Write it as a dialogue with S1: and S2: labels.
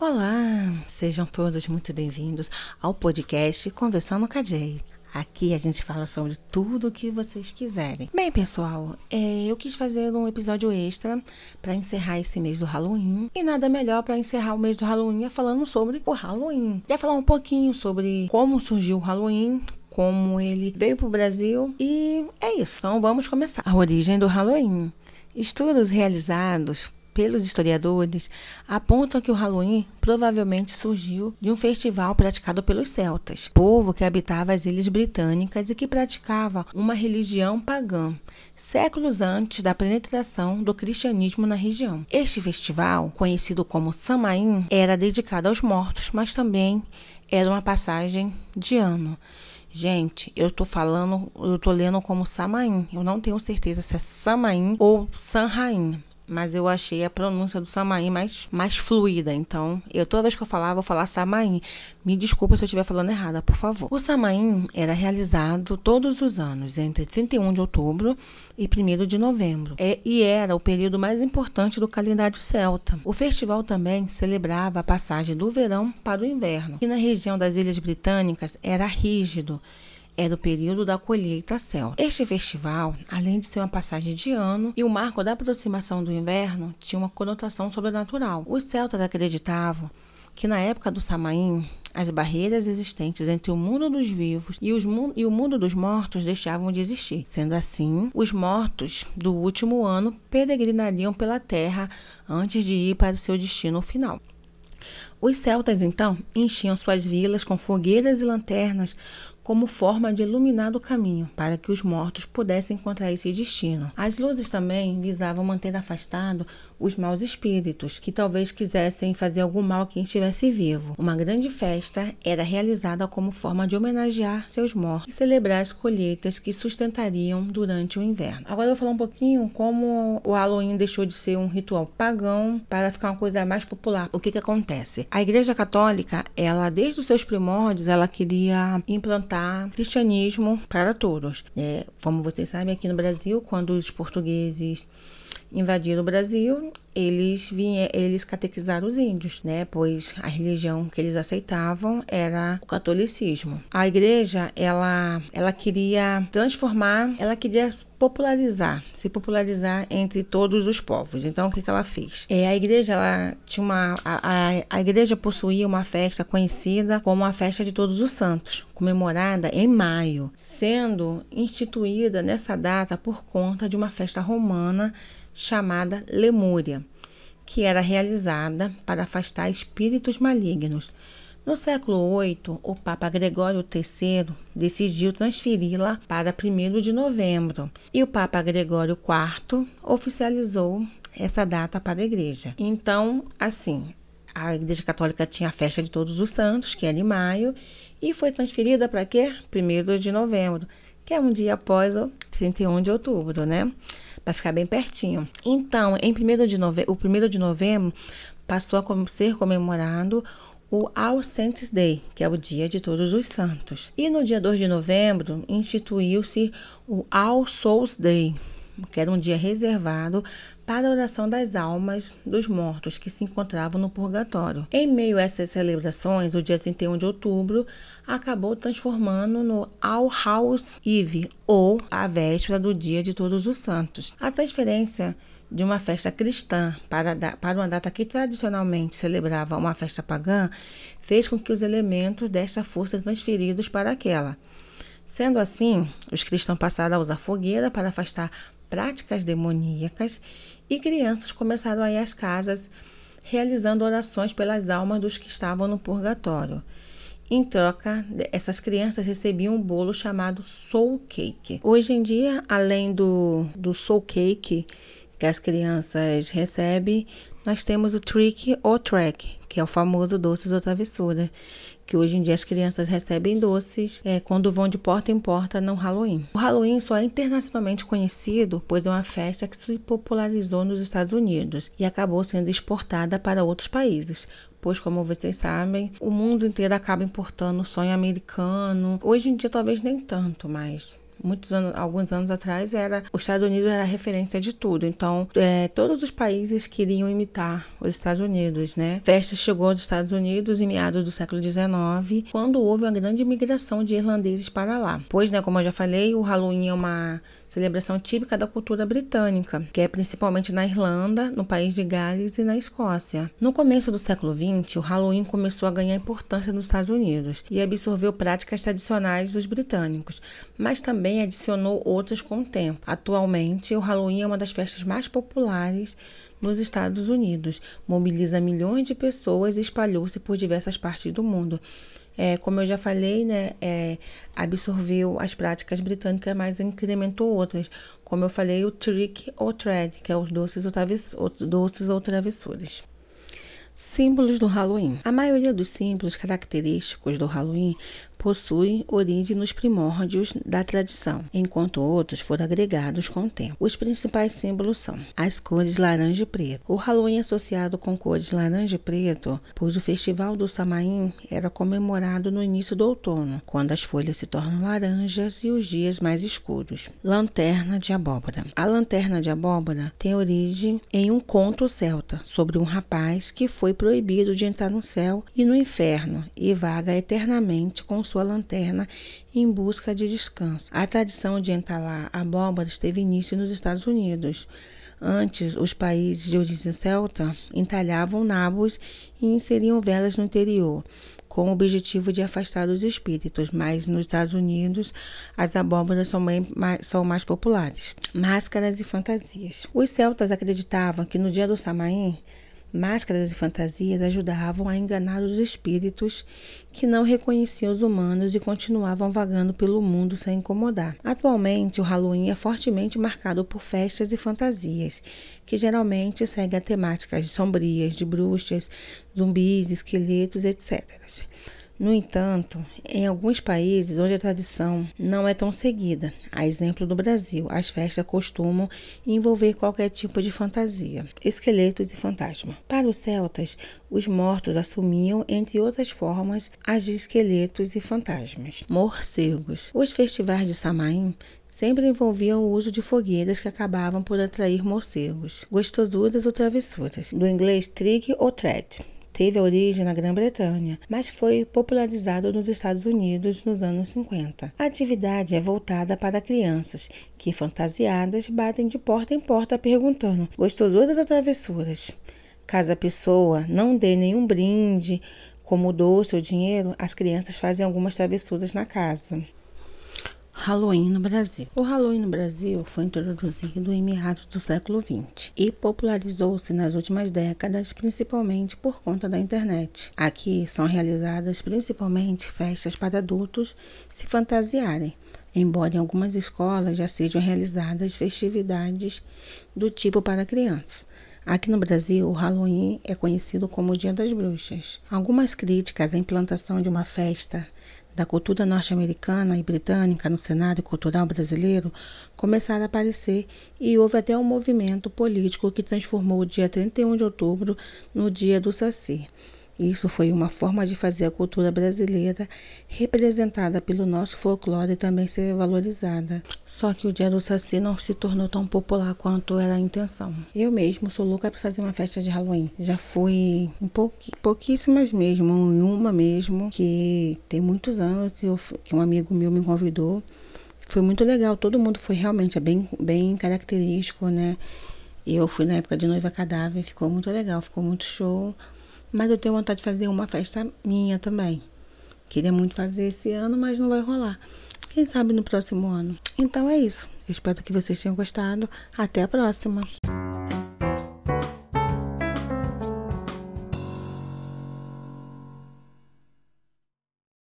S1: Olá, sejam todos muito bem-vindos ao podcast Conversando com a Jay. Aqui a gente fala sobre tudo o que vocês quiserem. Bem, pessoal, é, eu quis fazer um episódio extra para encerrar esse mês do Halloween. E nada melhor para encerrar o mês do Halloween é falando sobre o Halloween. Quer falar um pouquinho sobre como surgiu o Halloween, como ele veio para o Brasil e é isso. Então vamos começar. A origem do Halloween. Estudos realizados pelos historiadores apontam que o Halloween provavelmente surgiu de um festival praticado pelos celtas, povo que habitava as ilhas britânicas e que praticava uma religião pagã, séculos antes da penetração do cristianismo na região. Este festival, conhecido como Samaim, era dedicado aos mortos, mas também era uma passagem de ano. Gente, eu tô falando, eu tô lendo como Samaim. Eu não tenho certeza se é Samaim ou Sanraim mas eu achei a pronúncia do Samaim mais, mais fluida. Então, eu toda vez que eu falar, vou falar Samaim. Me desculpa se eu estiver falando errada, por favor. O Samaim era realizado todos os anos, entre 31 de outubro e 1 de novembro, é, e era o período mais importante do calendário celta. O festival também celebrava a passagem do verão para o inverno, e na região das Ilhas Britânicas era rígido é do período da colheita celta. Este festival, além de ser uma passagem de ano e o marco da aproximação do inverno, tinha uma conotação sobrenatural. Os celtas acreditavam que na época do Samaim, as barreiras existentes entre o mundo dos vivos e, e, o mundo dos mortos deixavam de existir. Sendo assim, os mortos do último ano peregrinariam pela terra antes de ir para seu destino final. Os celtas, então, enchiam suas vilas com fogueiras e lanternas como forma de iluminar o caminho para que os mortos pudessem encontrar esse destino. As luzes também visavam manter afastado os maus espíritos que talvez quisessem fazer algum mal a quem estivesse vivo. Uma grande festa era realizada como forma de homenagear seus mortos e celebrar as colheitas que sustentariam durante o inverno. Agora eu vou falar um pouquinho como o Halloween deixou de ser um ritual pagão para ficar uma coisa mais popular. O que que acontece? A Igreja Católica, ela desde os seus primórdios, ela queria implantar cristianismo para todos. É, como vocês sabem, aqui no Brasil, quando os portugueses invadiram o Brasil, eles vinham, eles catequizaram os índios, né? Pois a religião que eles aceitavam era o catolicismo. A igreja, ela, ela queria transformar, ela queria popularizar, se popularizar entre todos os povos. Então, o que, que ela fez? É, a igreja, ela tinha uma, a, a, a igreja possuía uma festa conhecida como a festa de Todos os Santos, comemorada em maio, sendo instituída nessa data por conta de uma festa romana chamada Lemúria, que era realizada para afastar espíritos malignos. No século VIII, o Papa Gregório III decidiu transferi-la para 1 de novembro e o Papa Gregório IV oficializou essa data para a igreja. Então, assim, a Igreja Católica tinha a festa de Todos os Santos, que era em maio, e foi transferida para quê? 1 de novembro, que é um dia após o 31 de outubro, né? Para ficar bem pertinho. Então, em 1 de nove... o 1 de novembro passou a ser comemorado o All Saints Day, que é o Dia de Todos os Santos. E no dia 2 de novembro instituiu-se o All Souls Day, que era um dia reservado para a oração das almas dos mortos que se encontravam no purgatório. Em meio a essas celebrações, o dia 31 de outubro acabou transformando no All House Eve, ou a véspera do Dia de Todos os Santos. A transferência de uma festa cristã para, para uma data que tradicionalmente celebrava uma festa pagã fez com que os elementos desta fossem transferidos para aquela. Sendo assim, os cristãos passaram a usar fogueira para afastar práticas demoníacas e crianças começaram a ir às casas realizando orações pelas almas dos que estavam no purgatório. Em troca, essas crianças recebiam um bolo chamado soul cake. Hoje em dia, além do, do soul cake, que as crianças recebem, nós temos o trick ou track, que é o famoso doces ou travessura, que hoje em dia as crianças recebem doces é, quando vão de porta em porta no Halloween. O Halloween só é internacionalmente conhecido pois é uma festa que se popularizou nos Estados Unidos e acabou sendo exportada para outros países, pois, como vocês sabem, o mundo inteiro acaba importando o sonho americano. Hoje em dia, talvez nem tanto, mas muitos anos, alguns anos atrás, era os Estados Unidos era a referência de tudo. Então, é, todos os países queriam imitar os Estados Unidos, né? Festa chegou aos Estados Unidos em meados do século XIX, quando houve uma grande migração de irlandeses para lá. Pois, né, como eu já falei, o Halloween é uma celebração típica da cultura britânica, que é principalmente na Irlanda, no país de Gales e na Escócia. No começo do século XX, o Halloween começou a ganhar importância nos Estados Unidos e absorveu práticas tradicionais dos britânicos, mas também adicionou outras com o tempo. Atualmente, o Halloween é uma das festas mais populares nos Estados Unidos, mobiliza milhões de pessoas e espalhou-se por diversas partes do mundo é, como eu já falei, né, é, absorveu as práticas britânicas, mas incrementou outras. Como eu falei, o trick ou thread, que é os doces ou, doces ou travessuras. Símbolos do Halloween. A maioria dos símbolos característicos do Halloween possuem origem nos primórdios da tradição, enquanto outros foram agregados com o tempo. Os principais símbolos são as cores laranja e preto. O Halloween associado com cores laranja e preto, pois o Festival do Samaim era comemorado no início do outono, quando as folhas se tornam laranjas e os dias mais escuros. Lanterna de abóbora. A lanterna de abóbora tem origem em um conto celta sobre um rapaz que foi proibido de entrar no céu e no inferno e vaga eternamente com sua lanterna em busca de descanso. A tradição de entalar abóboras teve início nos Estados Unidos. Antes, os países de origem celta entalhavam nabos e inseriam velas no interior, com o objetivo de afastar os espíritos, mas nos Estados Unidos as abóboras são, bem, mais, são mais populares. Máscaras e fantasias. Os celtas acreditavam que no dia do Samaim Máscaras e fantasias ajudavam a enganar os espíritos que não reconheciam os humanos e continuavam vagando pelo mundo sem incomodar. Atualmente, o Halloween é fortemente marcado por festas e fantasias, que geralmente seguem a temáticas sombrias de bruxas, zumbis, esqueletos, etc. No entanto, em alguns países onde a tradição não é tão seguida, a exemplo do Brasil, as festas costumam envolver qualquer tipo de fantasia, esqueletos e fantasmas. Para os celtas, os mortos assumiam, entre outras formas, as de esqueletos e fantasmas. Morcegos. Os festivais de Samaim sempre envolviam o uso de fogueiras que acabavam por atrair morcegos, gostosuras ou travessuras, do inglês trick ou threat teve origem na Grã-Bretanha, mas foi popularizado nos Estados Unidos nos anos 50. A atividade é voltada para crianças que, fantasiadas, batem de porta em porta perguntando: gostosuras ou travessuras? Caso a pessoa não dê nenhum brinde, como doce ou dinheiro, as crianças fazem algumas travessuras na casa. Halloween no Brasil. O Halloween no Brasil foi introduzido em meados do século XX e popularizou-se nas últimas décadas, principalmente por conta da internet. Aqui são realizadas principalmente festas para adultos se fantasiarem, embora em algumas escolas já sejam realizadas festividades do tipo para crianças. Aqui no Brasil, o Halloween é conhecido como o Dia das Bruxas. Algumas críticas à implantação de uma festa da cultura norte-americana e britânica no cenário cultural brasileiro começaram a aparecer e houve até um movimento político que transformou o dia 31 de outubro no Dia do Saci. Isso foi uma forma de fazer a cultura brasileira, representada pelo nosso folclore, também ser valorizada. Só que o Dia do Saci não se tornou tão popular quanto era a intenção. Eu mesmo sou louca para fazer uma festa de Halloween. Já fui em pouquíssimas mesmo, em uma mesmo, que tem muitos anos que, eu, que um amigo meu me convidou. Foi muito legal, todo mundo foi realmente bem, bem característico, né? Eu fui na época de noiva cadáver, ficou muito legal, ficou muito show. Mas eu tenho vontade de fazer uma festa minha também. Queria muito fazer esse ano, mas não vai rolar. Quem sabe no próximo ano. Então é isso. Eu espero que vocês tenham gostado. Até a próxima.